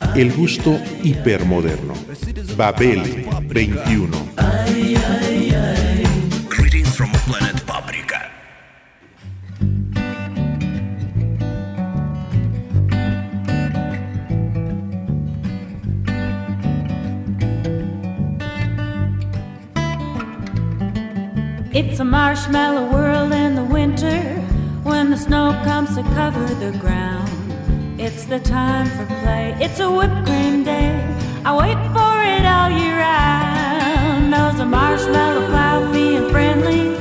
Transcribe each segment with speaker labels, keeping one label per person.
Speaker 1: El gusto hipermoderno. Babel 21.
Speaker 2: Greetings from planet Paprika.
Speaker 3: It's a marshmallow world in the winter when the snow comes to cover the ground. It's the time for play, it's a whipped cream day. I wait for it all year round. Those are marshmallow clouds being friendly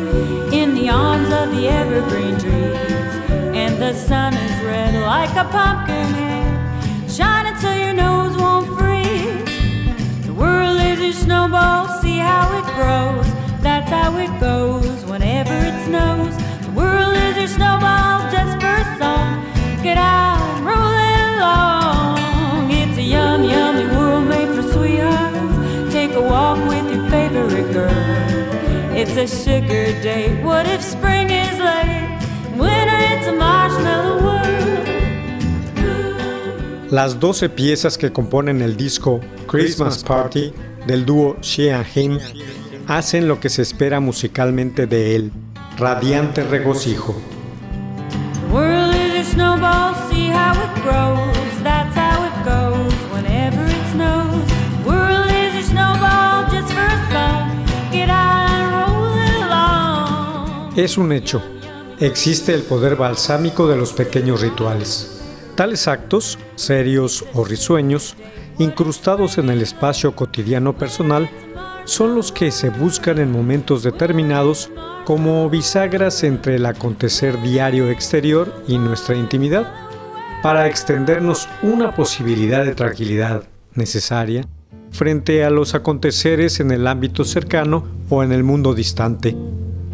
Speaker 3: in the arms of the evergreen trees. And the sun is red like a pumpkin head, shining so your nose won't freeze. The world is a snowball, see how it grows. That's how it goes whenever it snows. The world is your snowball just for a song. Get out It's a sugar day. What if spring is late? Winter, it's a marshmallow world.
Speaker 4: Las 12 piezas que componen el disco Christmas Party del dúo She and Him hacen lo que se espera musicalmente de él, radiante regocijo.
Speaker 3: The world is a snowball, see how it grows.
Speaker 4: Es un hecho, existe el poder balsámico de los pequeños rituales. Tales actos, serios o risueños, incrustados en el espacio cotidiano personal, son los que se buscan en momentos determinados como bisagras entre el acontecer diario exterior y nuestra intimidad, para extendernos una posibilidad de tranquilidad necesaria frente a los aconteceres en el ámbito cercano o en el mundo distante,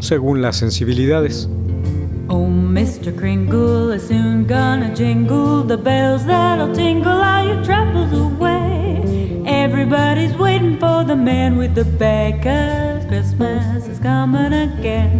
Speaker 4: según las sensibilidades.
Speaker 3: Oh, Mr. Kringle is soon gonna jingle the bells that'll tingle all your troubles away. Everybody's waiting for the man with the bag, cause Christmas is coming again.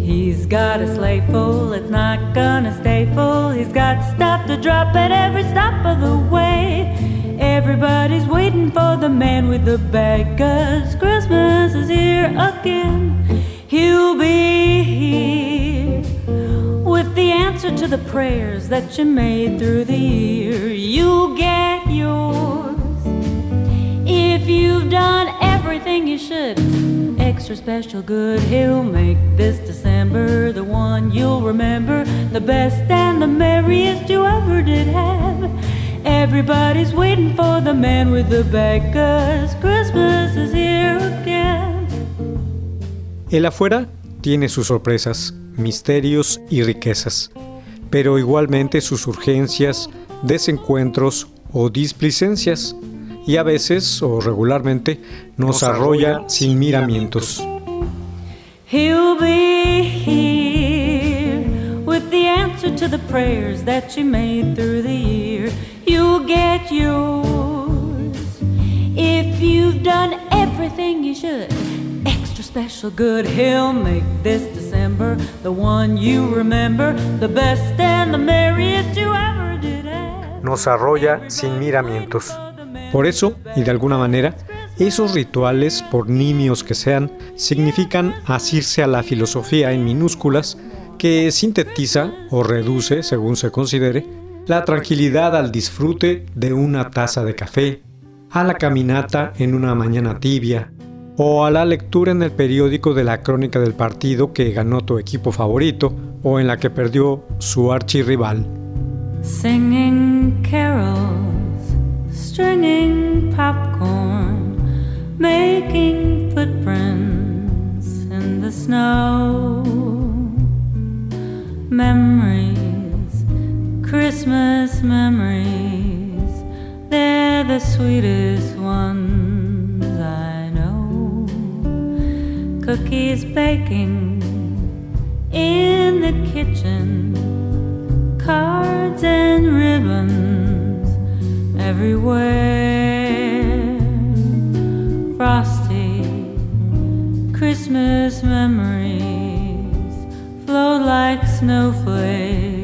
Speaker 3: He's got a sleigh full, it's not gonna stay full. He's got stuff to drop at every stop of the way. Everybody's waiting for the man with the bag, cause Christmas is here again. He'll be here with the answer to the prayers that you made through the year. You'll get yours if you've done everything you should. Extra special good, he'll make this December the one you'll remember, the best and the merriest you ever did have. Everybody's waiting for the man with the bag, cause Christmas is here again.
Speaker 4: El afuera tiene sus sorpresas, misterios y riquezas, pero igualmente sus urgencias, desencuentros o displicencias, y a veces o regularmente nos arrolla sin miramientos.
Speaker 3: He'll be here with the answer to the prayers that you made through the You'll get yours if you've done everything you should. Extra special good, he'll make this December the one you remember, the best and the merriest you ever did have.
Speaker 4: Nos arrolla sin miramientos. Por eso, y de alguna manera, esos rituales, por nimios que sean, significan asirse a la filosofía en minúsculas que sintetiza o reduce, según se considere, la tranquilidad al disfrute de una taza de café, a la caminata en una mañana tibia, o a la lectura en el periódico de la crónica del partido que ganó tu equipo favorito o en la que perdió su archirrival.
Speaker 3: Singing carols, stringing popcorn, making footprints in the snow. Memories Christmas memories, they're the sweetest ones I know. Cookies baking in the kitchen, cards and ribbons everywhere. Frosty Christmas memories flow like snowflakes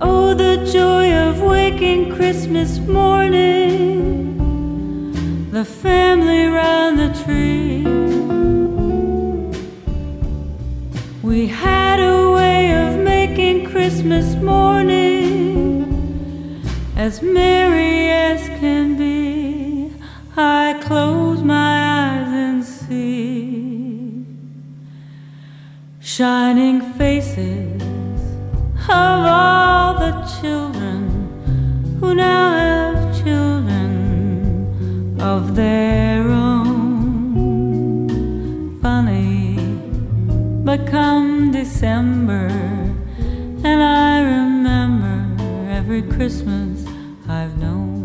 Speaker 3: oh, the joy of waking Christmas morning, the family round the tree. We had a way of making Christmas morning as merry as can be. I close my eyes and see shining faces of all the children who now have children of their own. Funny, but come December, and I remember every Christmas I've known.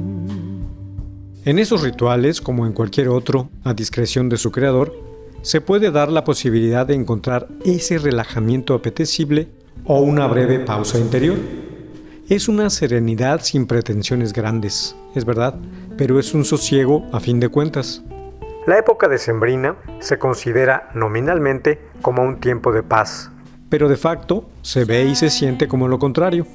Speaker 4: En esos rituales, como en cualquier otro, a discreción de su creador, se puede dar la posibilidad de encontrar ese relajamiento apetecible o una breve pausa interior. Es una serenidad sin pretensiones grandes, es verdad, pero es un sosiego a fin de cuentas. La época decembrina se considera nominalmente como un tiempo de paz, pero de facto se ve y se siente como lo contrario.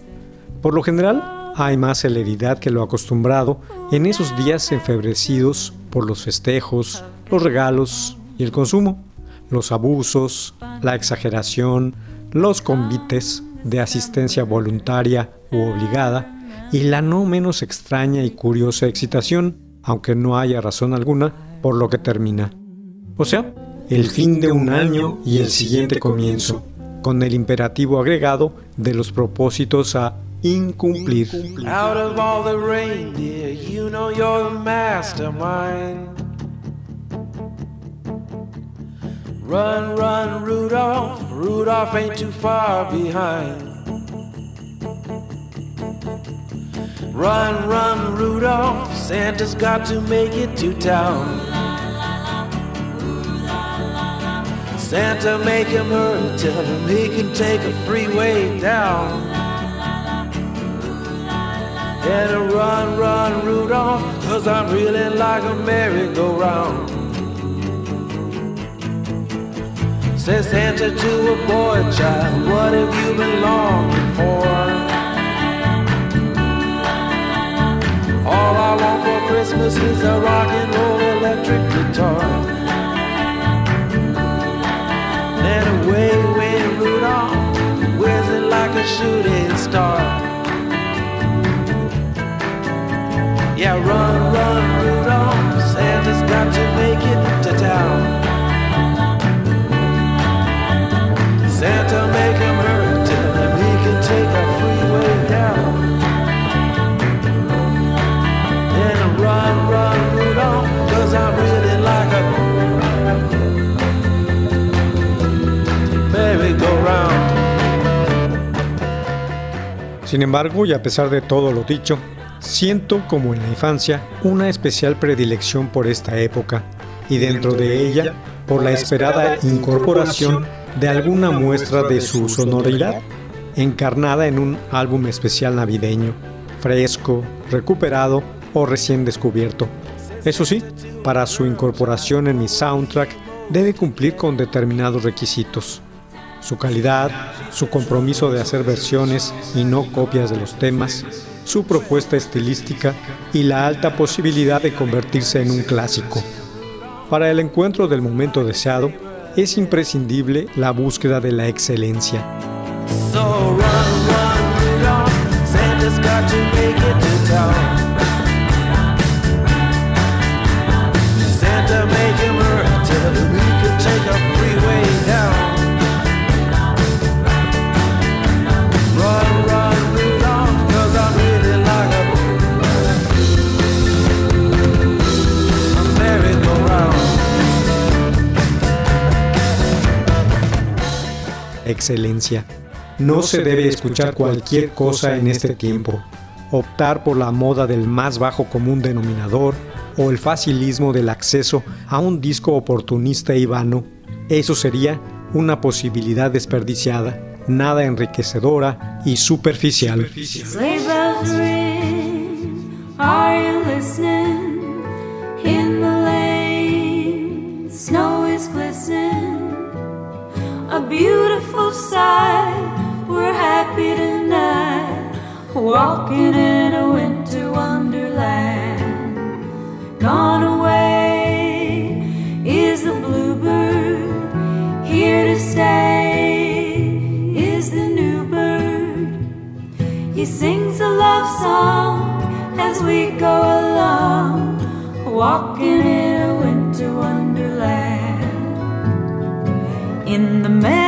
Speaker 4: Por lo general, hay más celeridad que lo acostumbrado en esos días enfebrecidos por los festejos, los regalos y el consumo, los abusos, la exageración, los convites de asistencia voluntaria u obligada y la no menos extraña y curiosa excitación, aunque no haya razón alguna, por lo que termina. O sea, el fin de un año y el siguiente comienzo, con el imperativo agregado de los propósitos a incumplir.
Speaker 5: Run, run, Rudolph. Rudolph ain't too far behind. Run, run, Rudolph. Santa's got to make it to town. Santa, make him hurry, tell him he can take a freeway down. And run, run, Rudolph, cause I'm reeling like a merry-go-round. Says Santa to a boy child, what have you been longing for? All I want for Christmas is a rock
Speaker 4: Sin embargo, y a pesar de todo lo dicho, siento como en la infancia una especial predilección por esta época y dentro de ella por la esperada incorporación de alguna muestra de su sonoridad, encarnada en un álbum especial navideño, fresco, recuperado o recién descubierto. Eso sí, para su incorporación en mi soundtrack debe cumplir con determinados requisitos. Su calidad, su compromiso de hacer versiones y no copias de los temas, su propuesta estilística y la alta posibilidad de convertirse en un clásico. Para el encuentro del momento deseado, es imprescindible la búsqueda de la excelencia. Excelencia. No se debe escuchar cualquier cosa en este tiempo. Optar por la moda del más bajo común denominador o el facilismo del acceso a un disco oportunista y vano, eso sería una posibilidad desperdiciada, nada enriquecedora y superficial.
Speaker 3: a sight. We're happy tonight, walking in a winter wonderland. Gone away is the bluebird, here to stay is the new bird. He sings a love song as we go along, walking in a winter wonderland. In the meadow,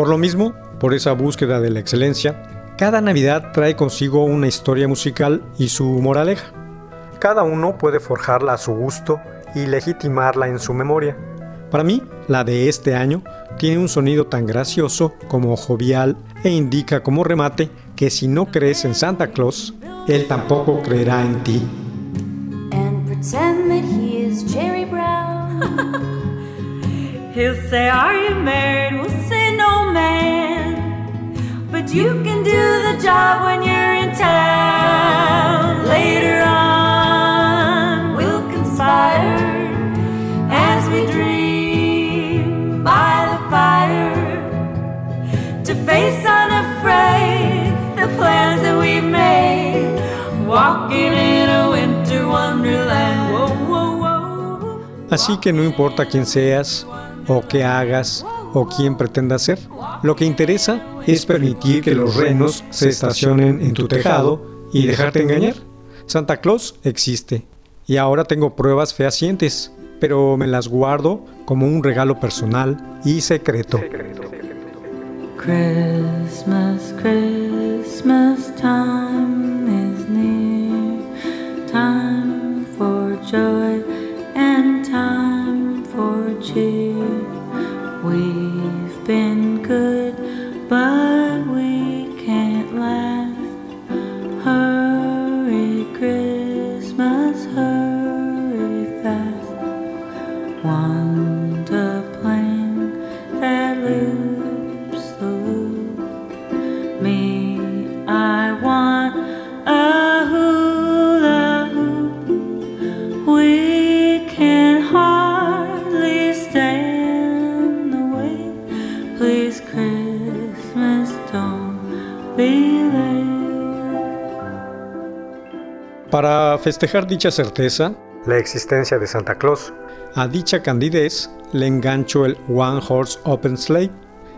Speaker 4: Por lo mismo, por esa búsqueda de la excelencia, cada Navidad trae consigo una historia musical y su moraleja. Cada uno puede forjarla a su gusto y legitimarla en su memoria. Para mí, la de este año tiene un sonido tan gracioso como jovial e indica como remate que si no crees en Santa Claus, él tampoco creerá en ti.
Speaker 3: Man. But you can do the job when you're in town. Later on, we'll conspire as we dream by the fire to face unafraid the plans that we've made. Walking in a winter wonderland. Whoa, whoa, whoa.
Speaker 4: Así que no importa quién seas, o qué hagas, o quién pretendas ser, lo que interesa es permitir que los renos se estacionen en tu tejado y dejarte engañar. Santa Claus existe, y ahora tengo pruebas fehacientes, pero me las guardo como un regalo personal y secreto. Para festejar dicha certeza, la existencia de Santa Claus, a dicha candidez le engancho el One Horse Open Sleigh,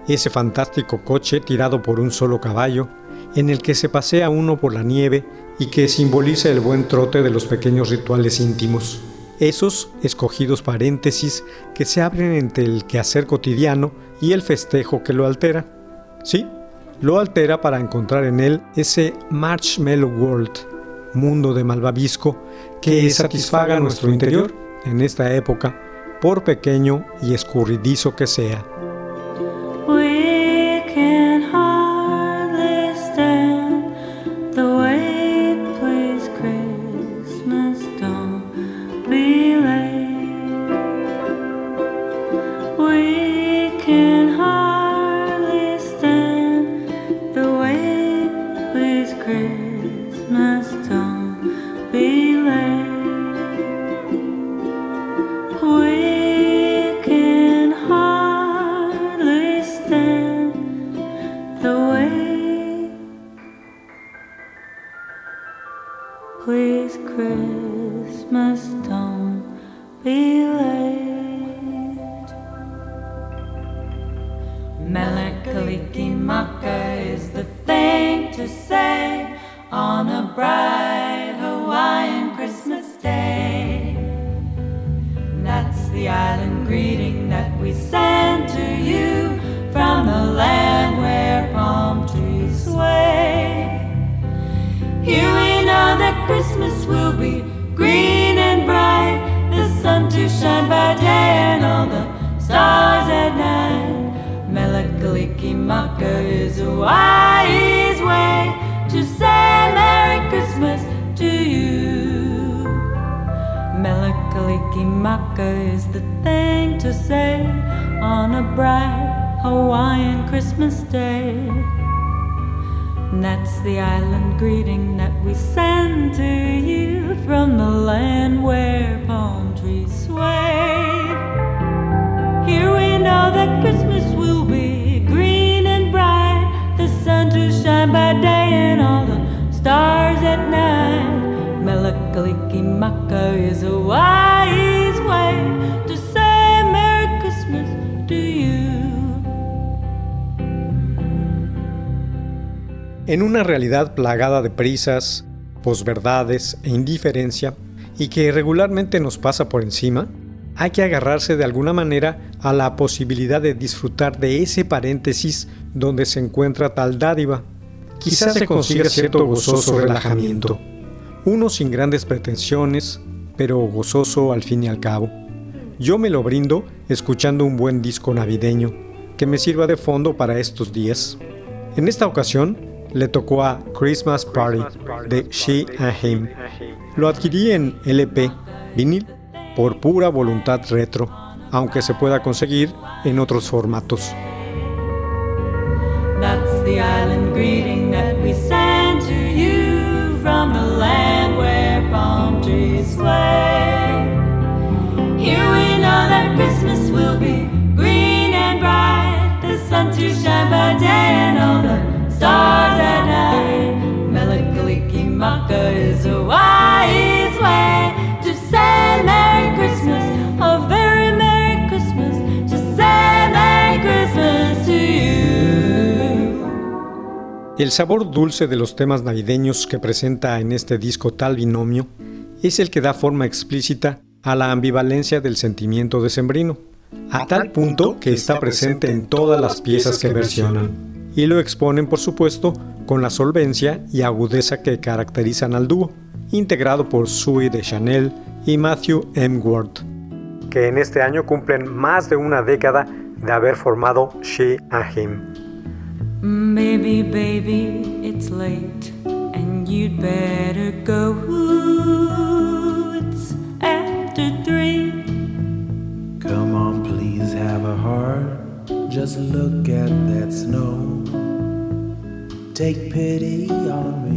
Speaker 4: ese fantástico coche tirado por un solo caballo, en el que se pasea uno por la nieve y que simboliza el buen trote de los pequeños rituales íntimos, esos escogidos paréntesis que se abren entre el quehacer cotidiano y el festejo que lo altera. Sí, lo altera para encontrar en él ese Marshmallow World, mundo de malvavisco que satisfaga nuestro interior en esta época, por pequeño y escurridizo que sea. Please, Christmas,
Speaker 3: Maka is a wise way to say Merry Christmas to you. Melakaliki Maka is the thing to say on a bright Hawaiian Christmas day. And that's the island greeting that we send to you from the land where palm trees sway. Here we know that Christmas will be
Speaker 4: En una realidad plagada de prisas, posverdades e indiferencia, y que regularmente nos pasa por encima, hay que agarrarse de alguna manera a la posibilidad de disfrutar de ese paréntesis donde se encuentra tal dádiva. Quizás se consiga cierto gozoso relajamiento, uno sin grandes pretensiones, pero gozoso al fin y al cabo. Yo me lo brindo escuchando un buen disco navideño que me sirva de fondo para estos días. En esta ocasión le tocó a Christmas Party de She and Him. Lo adquirí en LP, vinil, por pura voluntad retro, aunque se pueda conseguir en otros formatos. El sabor dulce de los temas navideños que presenta en este disco tal binomio es el que da forma explícita a la ambivalencia del sentimiento decembrino, a tal punto que está presente en todas las piezas que versionan, y lo exponen por supuesto con la solvencia y agudeza que caracterizan al dúo, integrado por Sue de Chanel y Matthew M. Ward, que en este año cumplen más de una década de haber formado She and Him.
Speaker 3: Baby, baby, it's late and you'd better go. It's after three.
Speaker 5: Come on, please have a heart. Just look at that snow. Take pity on me.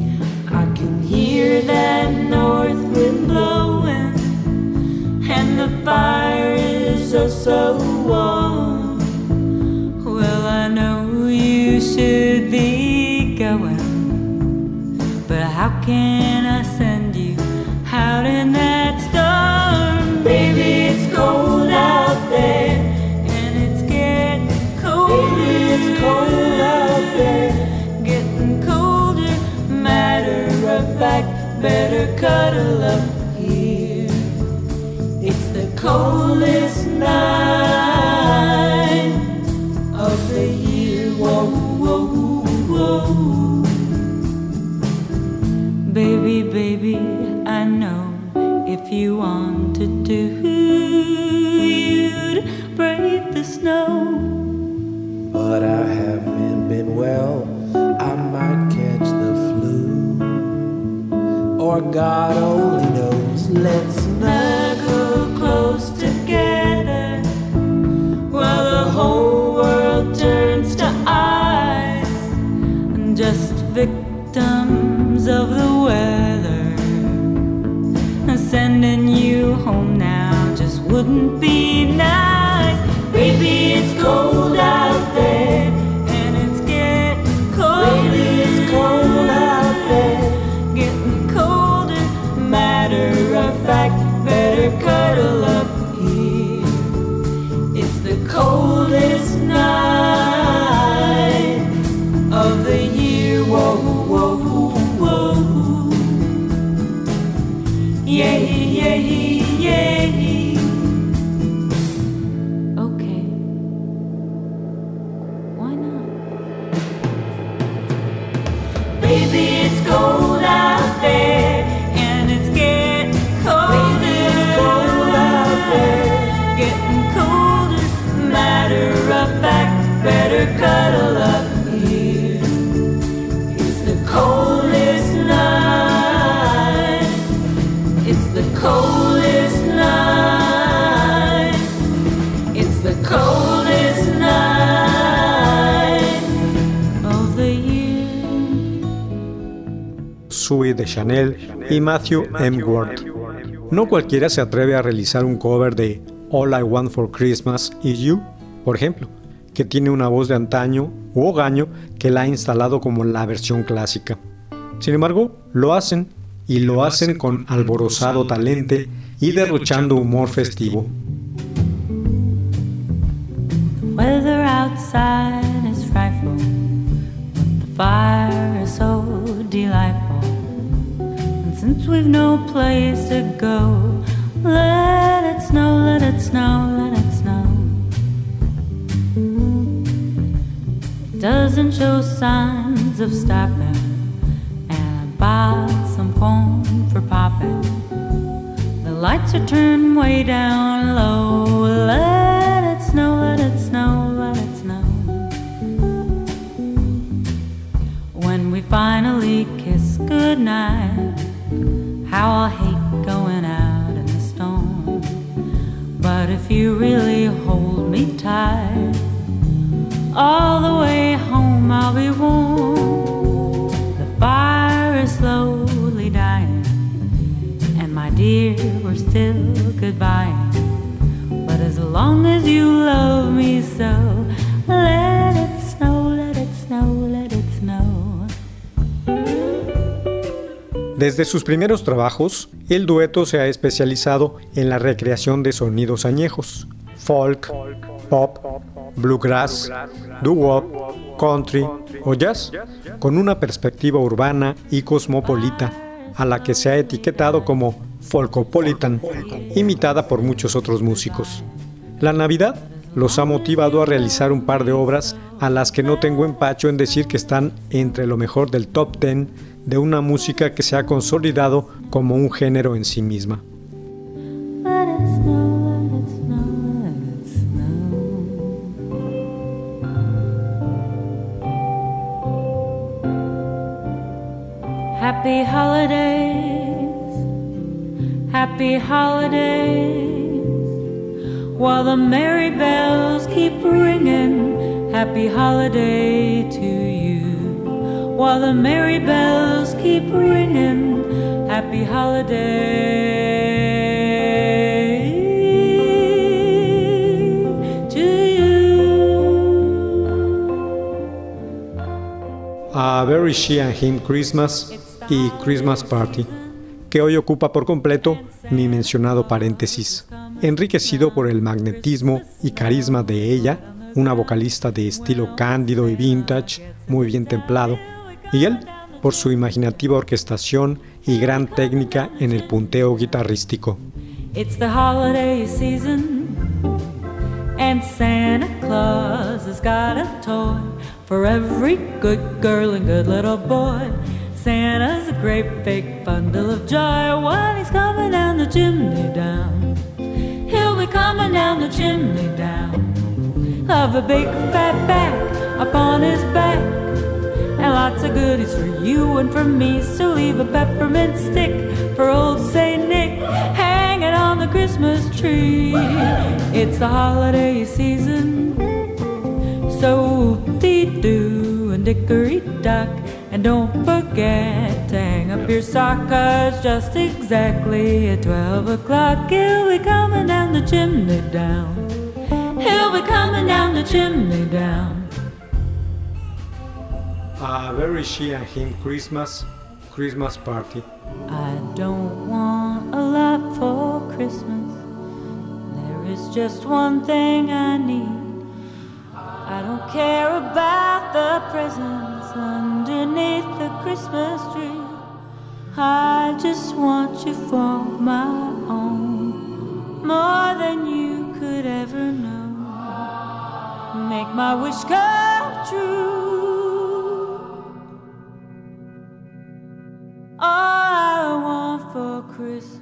Speaker 3: Can I send you out in that storm? Baby, it's cold out there, and it's getting colder.
Speaker 5: Baby, it's cold out there.
Speaker 3: Getting colder, matter of fact, better cuddle up here. It's the coldest night of the year. Whoa, whoa, whoa. Baby, I know if you wanted to, you'd brave the snow.
Speaker 5: But I haven't been well. I might catch the flu. Or God only knows. Let's
Speaker 3: wouldn't be nice. Baby, it's cold out there, and it's getting cold.
Speaker 5: Baby, it's cold out there,
Speaker 3: getting colder. Matter of fact, better cuddle up here. It's the coldest.
Speaker 4: Sui de Chanel y Matthew M. Ward. No cualquiera se atreve a realizar un cover de All I Want for Christmas Is You, por ejemplo, que tiene una voz de antaño u hogaño que la ha instalado como la versión clásica. Sin embargo, lo hacen y lo hacen con alborozado talento y derrochando humor festivo.
Speaker 3: weather outside We've no place to go, let it snow, let it snow, let it snow. It doesn't show signs of stopping, and I bought some corn for popping. The lights are turned way down low. Let it snow, let it snow, let it snow. When we finally kiss goodnight, how I'll hate going out in the storm. But if you really hold me tight, all the way home I'll be warm. The fire is slowly dying, and my dear, we're still goodbye. But as long as you love me so,
Speaker 4: Desde sus primeros trabajos, el dueto se ha especializado en la recreación de sonidos añejos, folk, pop, bluegrass, doo-wop, country o jazz, con una perspectiva urbana y cosmopolita, a la que se ha etiquetado como folkopolitan, imitada por muchos otros músicos. La Navidad los ha motivado a realizar un par de obras a las que no tengo empacho en decir que están entre lo mejor del top 10 de una música que se ha consolidado como un género en sí misma.
Speaker 3: Happy holidays, happy holidays. While the merry bells keep ringing, happy holiday to you. While the merry bells keep ringing, happy holiday to you.
Speaker 4: A Very She and Him Christmas y Christmas Party, que hoy ocupa por completo mi mencionado paréntesis, enriquecido por el magnetismo y carisma de ella, una vocalista de estilo cándido y vintage, muy bien templado, y él por su imaginativa orquestación y gran técnica en el punteo guitarrístico.
Speaker 3: It's the holiday season, and Santa Claus has got a toy for every good girl and good little boy. Santa's a great big bundle of joy when he's coming down the chimney down. He'll be coming down the chimney down. Of a big fat back upon his back. And lots of goodies for you and for me. So leave a peppermint stick for old Saint Nick. hanging on the Christmas tree. It's the holiday season. So dee doo and dickory dock. And don't forget to hang up your sock, cause just exactly at 12 o'clock he'll be coming down the chimney down. He'll be coming down the chimney down.
Speaker 4: Uh, a Very She and Him Christmas, Christmas Party.
Speaker 3: I don't want a lot for Christmas. There is just one thing I need. I don't care about the presents underneath the Christmas tree. I just want you for my own, more than you could ever know. Make my wish come true. All I want for
Speaker 4: Christmas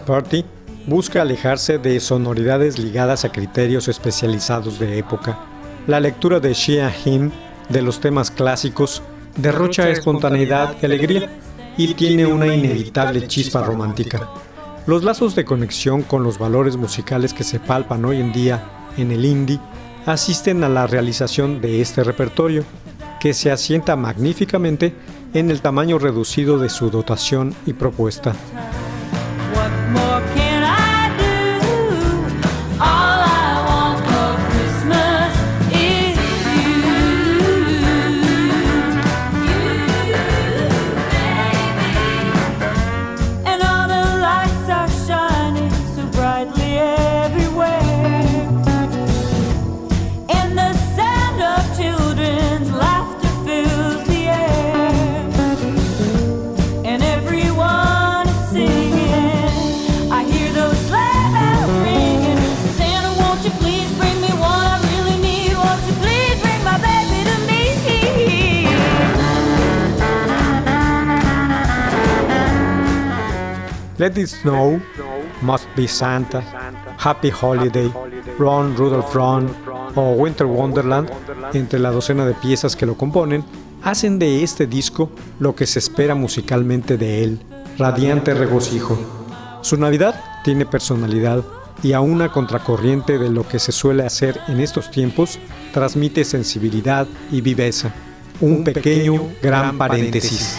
Speaker 4: Party busca alejarse de sonoridades ligadas a criterios especializados de época. La lectura de Shia Him de los temas clásicos derrocha espontaneidad y alegría y tiene una inevitable chispa romántica. Los lazos de conexión con los valores musicales que se palpan hoy en día en el indie asisten a la realización de este repertorio, que se asienta magníficamente en el tamaño reducido de su dotación y propuesta. Let It Snow, Must Be Santa, Happy Holiday, Ron Rudolph Ron o Winter Wonderland, entre la docena de piezas que lo componen, hacen de este disco lo que se espera musicalmente de él, radiante regocijo. Su Navidad tiene personalidad y a una contracorriente de lo que se suele hacer en estos tiempos, transmite sensibilidad y viveza. Un pequeño gran paréntesis.